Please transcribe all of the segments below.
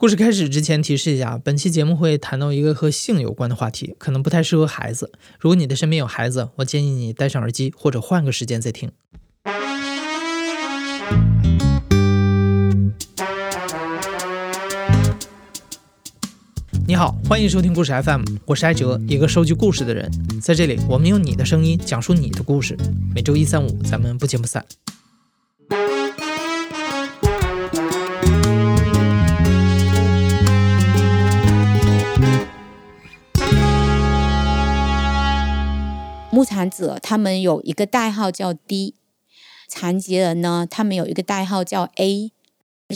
故事开始之前提示一下，本期节目会谈到一个和性有关的话题，可能不太适合孩子。如果你的身边有孩子，我建议你戴上耳机或者换个时间再听。你好，欢迎收听故事 FM，我是艾哲，一个收集故事的人。在这里，我们用你的声音讲述你的故事。每周一、三、五，咱们不见不散。木残者他们有一个代号叫 D，残疾人呢，他们有一个代号叫 A。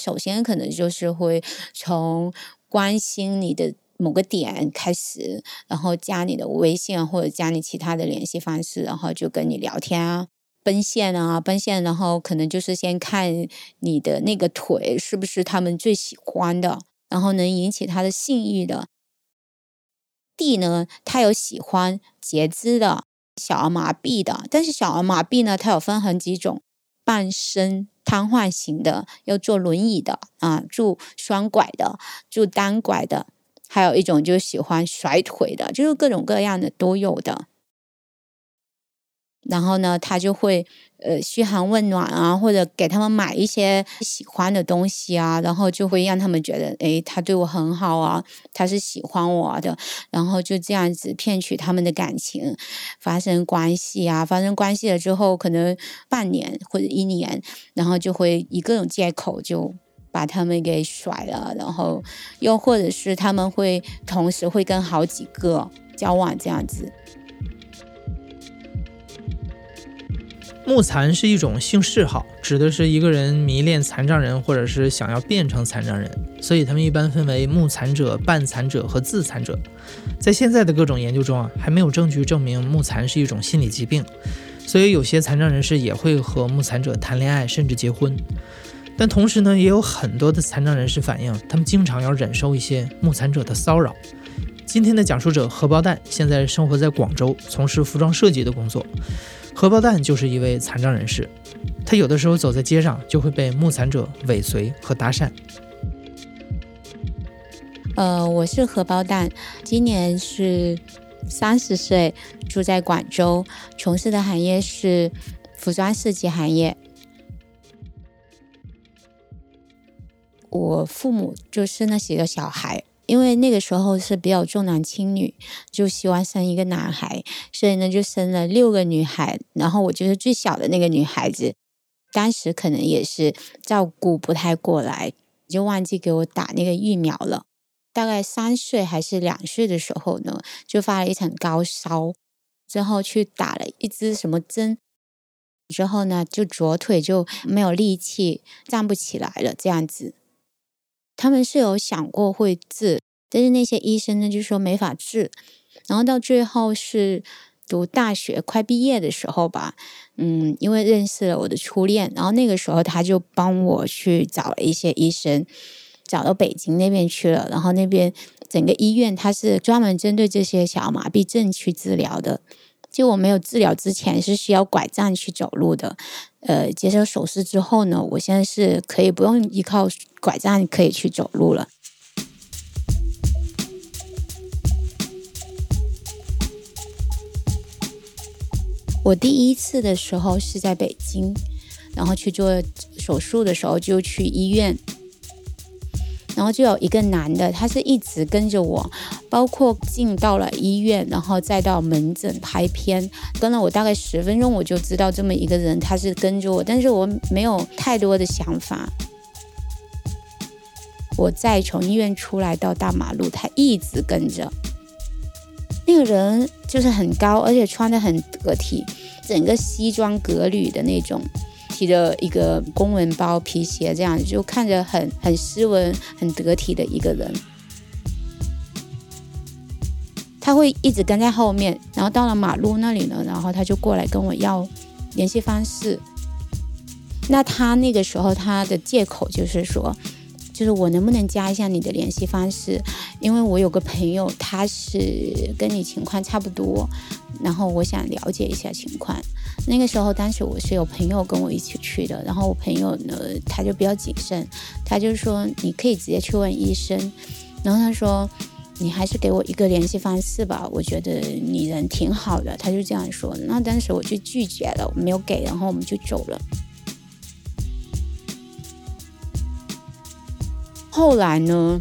首先可能就是会从关心你的某个点开始，然后加你的微信或者加你其他的联系方式，然后就跟你聊天啊，奔现啊，奔现，然后可能就是先看你的那个腿是不是他们最喜欢的，然后能引起他的性欲的。D 呢，他有喜欢截肢的。小儿麻痹的，但是小儿麻痹呢，它有分很几种：半身瘫痪型的，要坐轮椅的啊，住双拐的，住单拐的，还有一种就喜欢甩腿的，就是各种各样的都有的。然后呢，他就会呃嘘寒问暖啊，或者给他们买一些喜欢的东西啊，然后就会让他们觉得，哎，他对我很好啊，他是喜欢我的，然后就这样子骗取他们的感情，发生关系啊，发生关系了之后，可能半年或者一年，然后就会以各种借口就把他们给甩了，然后又或者是他们会同时会跟好几个交往这样子。木残是一种性嗜好，指的是一个人迷恋残障人，或者是想要变成残障人，所以他们一般分为木残者、半残者和自残者。在现在的各种研究中啊，还没有证据证明木残是一种心理疾病，所以有些残障人士也会和木残者谈恋爱，甚至结婚。但同时呢，也有很多的残障人士反映，他们经常要忍受一些木残者的骚扰。今天的讲述者荷包蛋现在生活在广州，从事服装设计的工作。荷包蛋就是一位残障人士，他有的时候走在街上就会被目残者尾随和搭讪。呃，我是荷包蛋，今年是三十岁，住在广州，从事的行业是服装设计行业。我父母就是那几个小孩。因为那个时候是比较重男轻女，就希望生一个男孩，所以呢就生了六个女孩，然后我就是最小的那个女孩子。当时可能也是照顾不太过来，就忘记给我打那个疫苗了。大概三岁还是两岁的时候呢，就发了一场高烧，之后去打了一支什么针，之后呢就左腿就没有力气，站不起来了，这样子。他们是有想过会治，但是那些医生呢就说没法治。然后到最后是读大学快毕业的时候吧，嗯，因为认识了我的初恋，然后那个时候他就帮我去找了一些医生，找到北京那边去了。然后那边整个医院他是专门针对这些小麻痹症去治疗的。就我没有治疗之前是需要拐杖去走路的，呃，接受手术之后呢，我现在是可以不用依靠拐杖可以去走路了。我第一次的时候是在北京，然后去做手术的时候就去医院。然后就有一个男的，他是一直跟着我，包括进到了医院，然后再到门诊拍片，跟了我大概十分钟，我就知道这么一个人，他是跟着我，但是我没有太多的想法。我再从医院出来到大马路，他一直跟着。那个人就是很高，而且穿的很得体，整个西装革履的那种。提着一个公文包、皮鞋，这样就看着很很斯文、很得体的一个人。他会一直跟在后面，然后到了马路那里呢，然后他就过来跟我要联系方式。那他那个时候他的借口就是说，就是我能不能加一下你的联系方式？因为我有个朋友，他是跟你情况差不多，然后我想了解一下情况。那个时候，当时我是有朋友跟我一起去的，然后我朋友呢，他就比较谨慎，他就说你可以直接去问医生，然后他说你还是给我一个联系方式吧，我觉得你人挺好的，他就这样说。那当时我就拒绝了，我没有给，然后我们就走了。后来呢？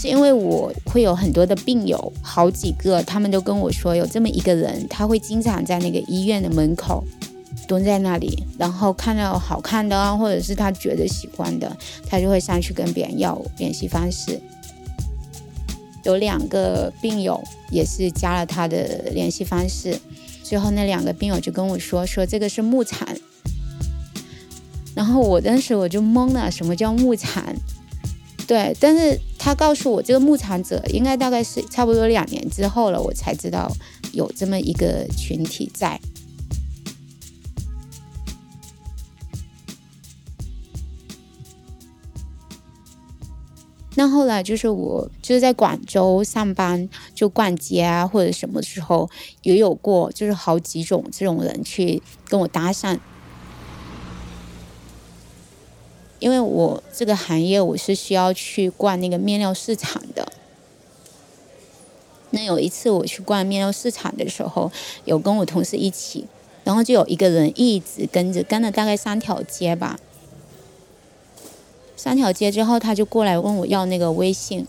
是因为我会有很多的病友，好几个，他们都跟我说有这么一个人，他会经常在那个医院的门口蹲在那里，然后看到好看的啊，或者是他觉得喜欢的，他就会上去跟别人要联系方式。有两个病友也是加了他的联系方式，最后那两个病友就跟我说说这个是木产，然后我当时我就懵了，什么叫木产？对，但是他告诉我这个牧场者应该大概是差不多两年之后了，我才知道有这么一个群体在。那后来就是我就是在广州上班，就逛街啊或者什么时候也有过，就是好几种这种人去跟我搭讪。因为我这个行业，我是需要去逛那个面料市场的。那有一次我去逛面料市场的时候，有跟我同事一起，然后就有一个人一直跟着，跟了大概三条街吧。三条街之后，他就过来问我要那个微信。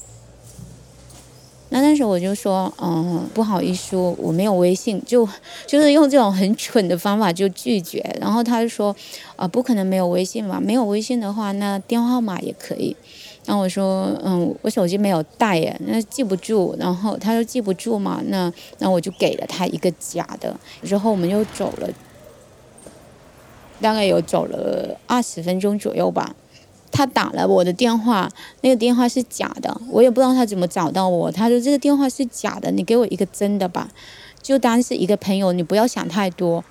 那当时我就说，嗯，不好意思，我没有微信，就就是用这种很蠢的方法就拒绝。然后他就说，啊，不可能没有微信吧？没有微信的话，那电话号码也可以。然后我说，嗯，我手机没有带耶，那记不住。然后他说记不住嘛，那那我就给了他一个假的。之后我们又走了，大概有走了二十分钟左右吧。他打了我的电话，那个电话是假的，我也不知道他怎么找到我。他说这个电话是假的，你给我一个真的吧，就当是一个朋友，你不要想太多。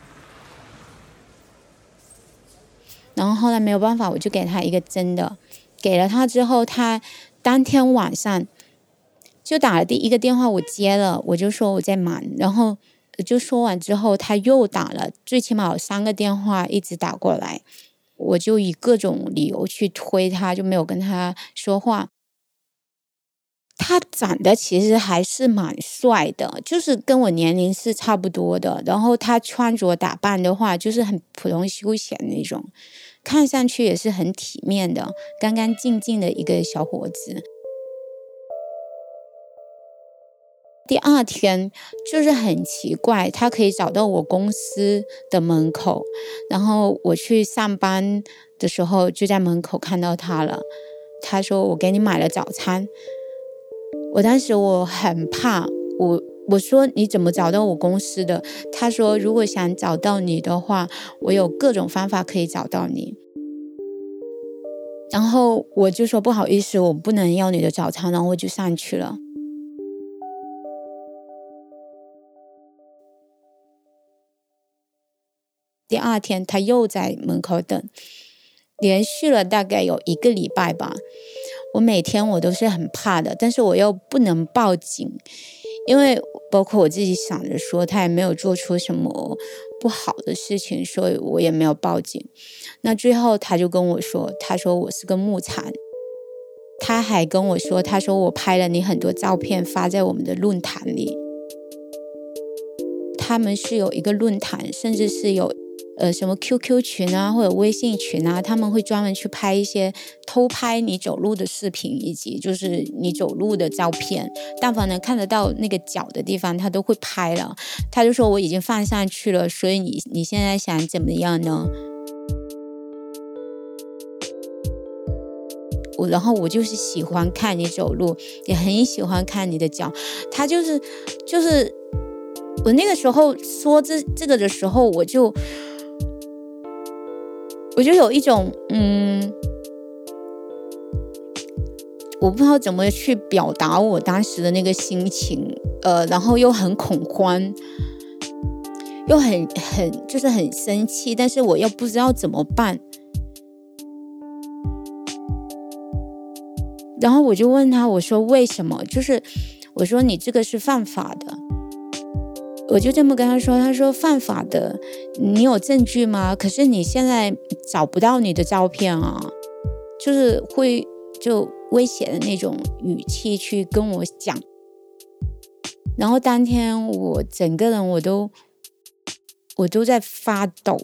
然后后来没有办法，我就给他一个真的，给了他之后，他当天晚上就打了第一个电话，我接了，我就说我在忙，然后就说完之后，他又打了，最起码有三个电话一直打过来。我就以各种理由去推他，就没有跟他说话。他长得其实还是蛮帅的，就是跟我年龄是差不多的。然后他穿着打扮的话，就是很普通休闲那种，看上去也是很体面的、干干净净的一个小伙子。第二天就是很奇怪，他可以找到我公司的门口，然后我去上班的时候就在门口看到他了。他说：“我给你买了早餐。”我当时我很怕，我我说：“你怎么找到我公司的？”他说：“如果想找到你的话，我有各种方法可以找到你。”然后我就说：“不好意思，我不能要你的早餐。”然后我就上去了。第二天，他又在门口等，连续了大概有一个礼拜吧。我每天我都是很怕的，但是我又不能报警，因为包括我自己想着说，他也没有做出什么不好的事情，所以我也没有报警。那最后他就跟我说，他说我是个木残，他还跟我说，他说我拍了你很多照片发在我们的论坛里，他们是有一个论坛，甚至是有。呃，什么 QQ 群啊，或者微信群啊，他们会专门去拍一些偷拍你走路的视频，以及就是你走路的照片。但凡能看得到那个脚的地方，他都会拍了。他就说我已经放上去了，所以你你现在想怎么样呢？我然后我就是喜欢看你走路，也很喜欢看你的脚。他就是就是我那个时候说这这个的时候，我就。我就有一种，嗯，我不知道怎么去表达我当时的那个心情，呃，然后又很恐慌，又很很就是很生气，但是我又不知道怎么办。然后我就问他，我说为什么？就是我说你这个是犯法的。我就这么跟他说，他说犯法的，你有证据吗？可是你现在找不到你的照片啊，就是会就威胁的那种语气去跟我讲。然后当天我整个人我都我都在发抖，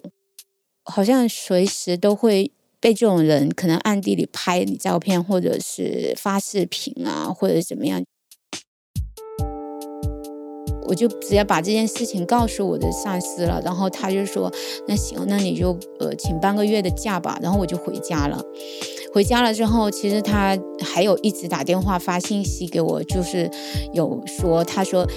好像随时都会被这种人可能暗地里拍你照片，或者是发视频啊，或者怎么样。我就直接把这件事情告诉我的上司了，然后他就说：“那行，那你就呃请半个月的假吧。”然后我就回家了。回家了之后，其实他还有一直打电话发信息给我，就是有说他说。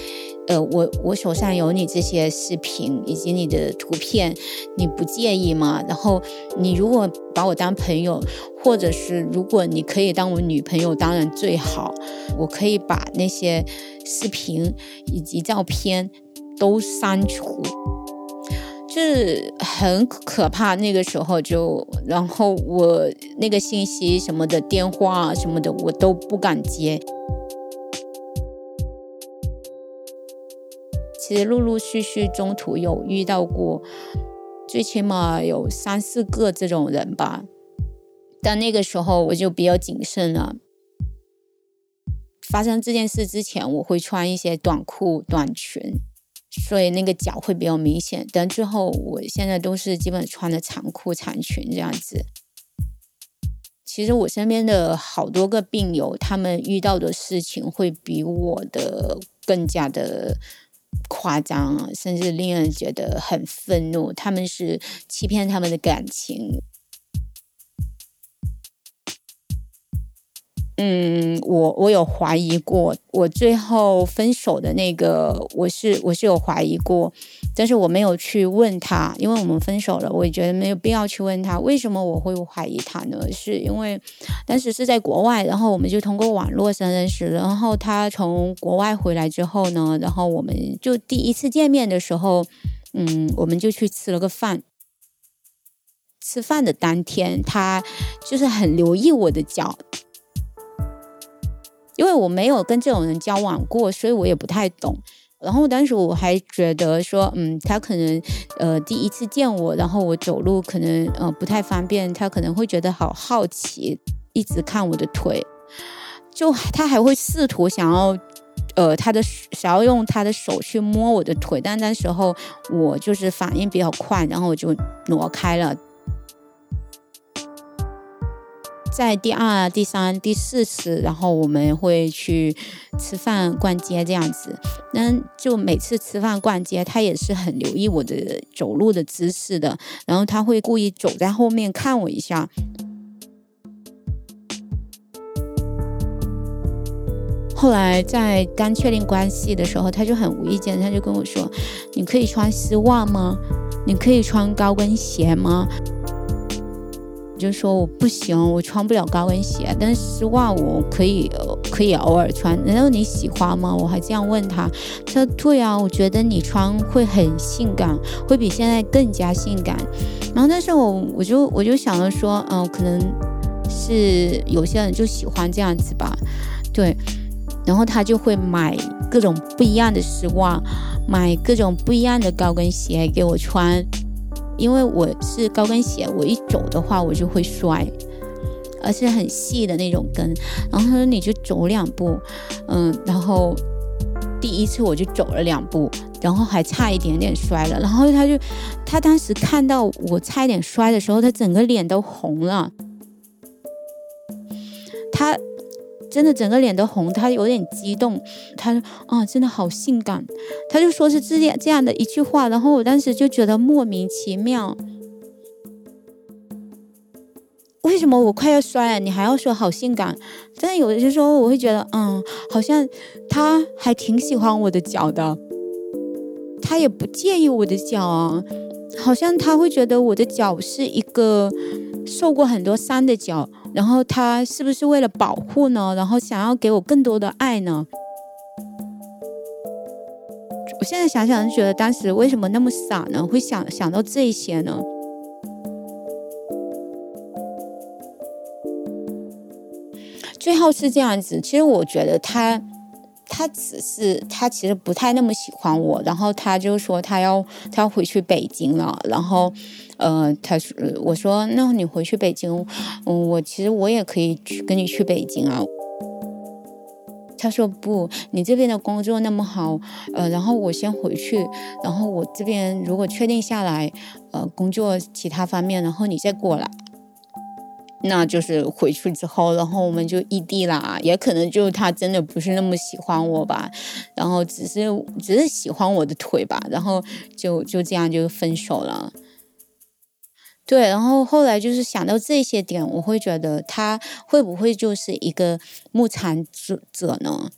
呃，我我手上有你这些视频以及你的图片，你不介意吗？然后你如果把我当朋友，或者是如果你可以当我女朋友，当然最好。我可以把那些视频以及照片都删除，就是很可怕。那个时候就，然后我那个信息什么的电话什么的，我都不敢接。其实陆陆续续中途有遇到过，最起码有三四个这种人吧。但那个时候我就比较谨慎了。发生这件事之前，我会穿一些短裤、短裙，所以那个脚会比较明显。但之后，我现在都是基本穿的长裤、长裙这样子。其实我身边的好多个病友，他们遇到的事情会比我的更加的。夸张，甚至令人觉得很愤怒。他们是欺骗他们的感情。嗯，我我有怀疑过，我最后分手的那个，我是我是有怀疑过，但是我没有去问他，因为我们分手了，我也觉得没有必要去问他为什么我会怀疑他呢？是因为当时是在国外，然后我们就通过网络上认识，然后他从国外回来之后呢，然后我们就第一次见面的时候，嗯，我们就去吃了个饭。吃饭的当天，他就是很留意我的脚。因为我没有跟这种人交往过，所以我也不太懂。然后当时我还觉得说，嗯，他可能呃第一次见我，然后我走路可能呃不太方便，他可能会觉得好好奇，一直看我的腿，就他还会试图想要呃他的想要用他的手去摸我的腿，但那时候我就是反应比较快，然后我就挪开了。在第二、第三、第四次，然后我们会去吃饭、逛街这样子。那就每次吃饭、逛街，他也是很留意我的走路的姿势的。然后他会故意走在后面看我一下。后来在刚确定关系的时候，他就很无意间，他就跟我说：“你可以穿丝袜吗？你可以穿高跟鞋吗？”就说我不行，我穿不了高跟鞋，但是丝袜我可以，可以偶尔穿。难道你喜欢吗？我还这样问他，他说对啊，我觉得你穿会很性感，会比现在更加性感。然后那时候我我就我就想着说，嗯，可能是有些人就喜欢这样子吧，对。然后他就会买各种不一样的丝袜，买各种不一样的高跟鞋给我穿。因为我是高跟鞋，我一走的话我就会摔，而且很细的那种跟。然后他说你就走两步，嗯，然后第一次我就走了两步，然后还差一点点摔了。然后他就他当时看到我差一点摔的时候，他整个脸都红了，他。真的整个脸都红，他有点激动。他说：“啊，真的好性感。”他就说是这样这样的一句话，然后我当时就觉得莫名其妙。为什么我快要摔了，你还要说好性感？但有些时候我会觉得，嗯，好像他还挺喜欢我的脚的，他也不介意我的脚啊，好像他会觉得我的脚是一个受过很多伤的脚。然后他是不是为了保护呢？然后想要给我更多的爱呢？我现在想想，就觉得当时为什么那么傻呢？会想想到这些呢？最后是这样子，其实我觉得他。他只是他其实不太那么喜欢我，然后他就说他要他要回去北京了，然后呃，他说我说那你回去北京，嗯，我其实我也可以去跟你去北京啊。他说不，你这边的工作那么好，呃，然后我先回去，然后我这边如果确定下来，呃，工作其他方面，然后你再过来。那就是回去之后，然后我们就异地啦，也可能就他真的不是那么喜欢我吧，然后只是只是喜欢我的腿吧，然后就就这样就分手了。对，然后后来就是想到这些点，我会觉得他会不会就是一个牧场者者呢？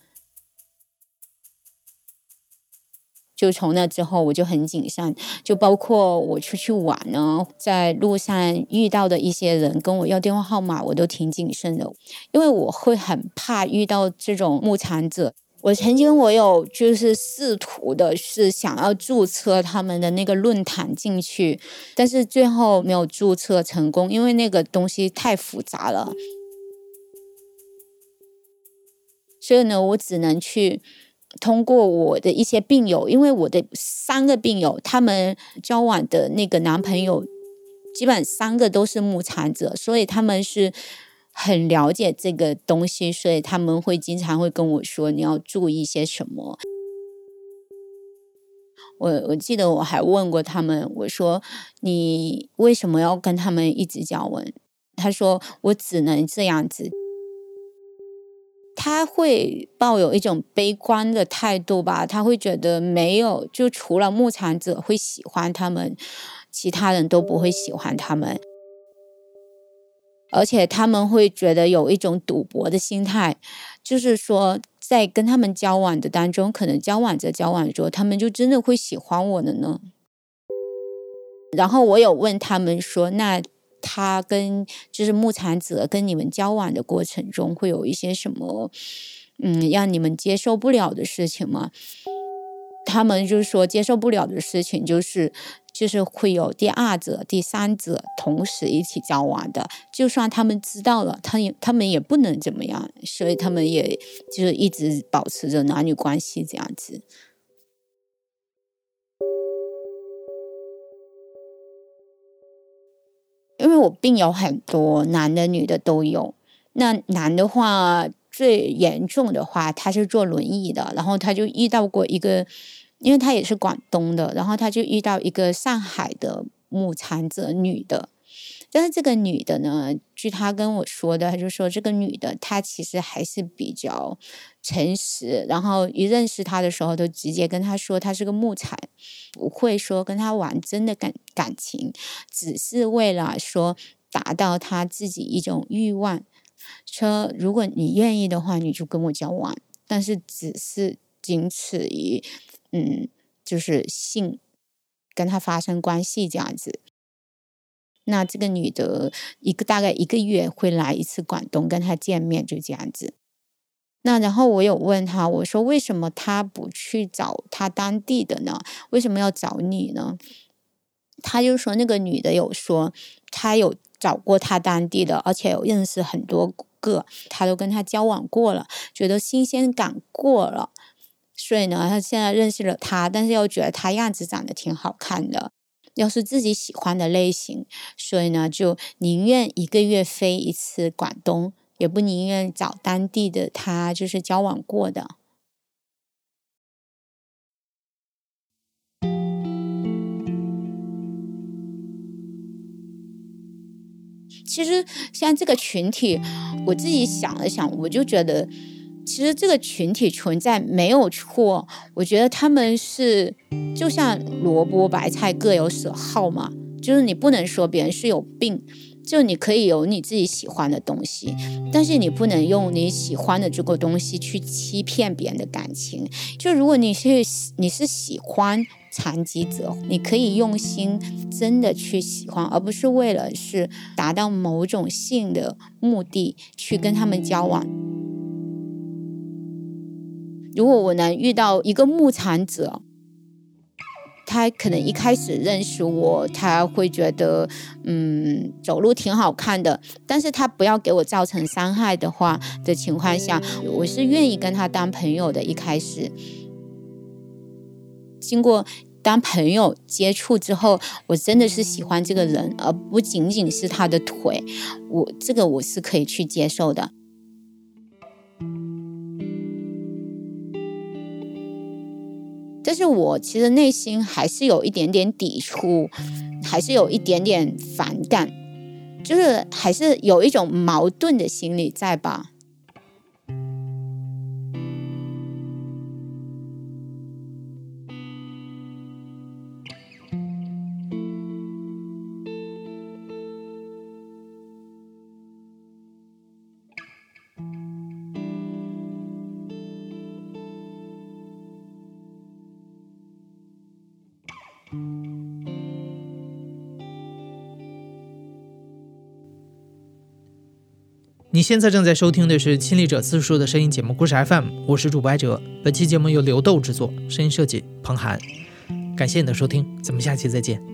就从那之后，我就很谨慎，就包括我出去玩呢，在路上遇到的一些人跟我要电话号码，我都挺谨慎的，因为我会很怕遇到这种木残者。我曾经我有就是试图的是想要注册他们的那个论坛进去，但是最后没有注册成功，因为那个东西太复杂了，所以呢，我只能去。通过我的一些病友，因为我的三个病友，他们交往的那个男朋友，基本三个都是木残者，所以他们是很了解这个东西，所以他们会经常会跟我说你要注意些什么。我我记得我还问过他们，我说你为什么要跟他们一直交往？他说我只能这样子。他会抱有一种悲观的态度吧，他会觉得没有，就除了牧场者会喜欢他们，其他人都不会喜欢他们，而且他们会觉得有一种赌博的心态，就是说在跟他们交往的当中，可能交往着交往着，他们就真的会喜欢我的呢。然后我有问他们说，那。他跟就是牧场者跟你们交往的过程中，会有一些什么嗯让你们接受不了的事情吗？他们就是说接受不了的事情，就是就是会有第二者、第三者同时一起交往的，就算他们知道了，他也他们也不能怎么样，所以他们也就是一直保持着男女关系这样子。因为我病有很多，男的女的都有。那男的话，最严重的话，他是坐轮椅的，然后他就遇到过一个，因为他也是广东的，然后他就遇到一个上海的母残者女的。但是这个女的呢，据她跟我说的，她就说这个女的她其实还是比较诚实，然后一认识她的时候，都直接跟他说她是个木材，不会说跟他玩真的感感情，只是为了说达到他自己一种欲望，说如果你愿意的话，你就跟我交往，但是只是仅此于嗯，就是性跟他发生关系这样子。那这个女的一个大概一个月会来一次广东跟他见面，就这样子。那然后我有问他，我说为什么他不去找他当地的呢？为什么要找你呢？他就说那个女的有说，他有找过他当地的，而且有认识很多个，他都跟他交往过了，觉得新鲜感过了，所以呢，他现在认识了他，但是又觉得他样子长得挺好看的。要是自己喜欢的类型，所以呢，就宁愿一个月飞一次广东，也不宁愿找当地的他，就是交往过的。其实像这个群体，我自己想了想，我就觉得。其实这个群体存在没有错，我觉得他们是就像萝卜白菜各有所好嘛，就是你不能说别人是有病，就你可以有你自己喜欢的东西，但是你不能用你喜欢的这个东西去欺骗别人的感情。就如果你是你是喜欢残疾者，你可以用心真的去喜欢，而不是为了是达到某种性的目的去跟他们交往。如果我能遇到一个牧场者，他可能一开始认识我，他会觉得嗯走路挺好看的，但是他不要给我造成伤害的话的情况下，我是愿意跟他当朋友的。一开始，经过当朋友接触之后，我真的是喜欢这个人，而不仅仅是他的腿，我这个我是可以去接受的。但是我其实内心还是有一点点抵触，还是有一点点反感，就是还是有一种矛盾的心理在吧。现在正在收听的是《亲历者自述》的声音节目《故事 FM》，我是主播艾哲。本期节目由刘豆制作，声音设计彭涵。感谢你的收听，咱们下期再见。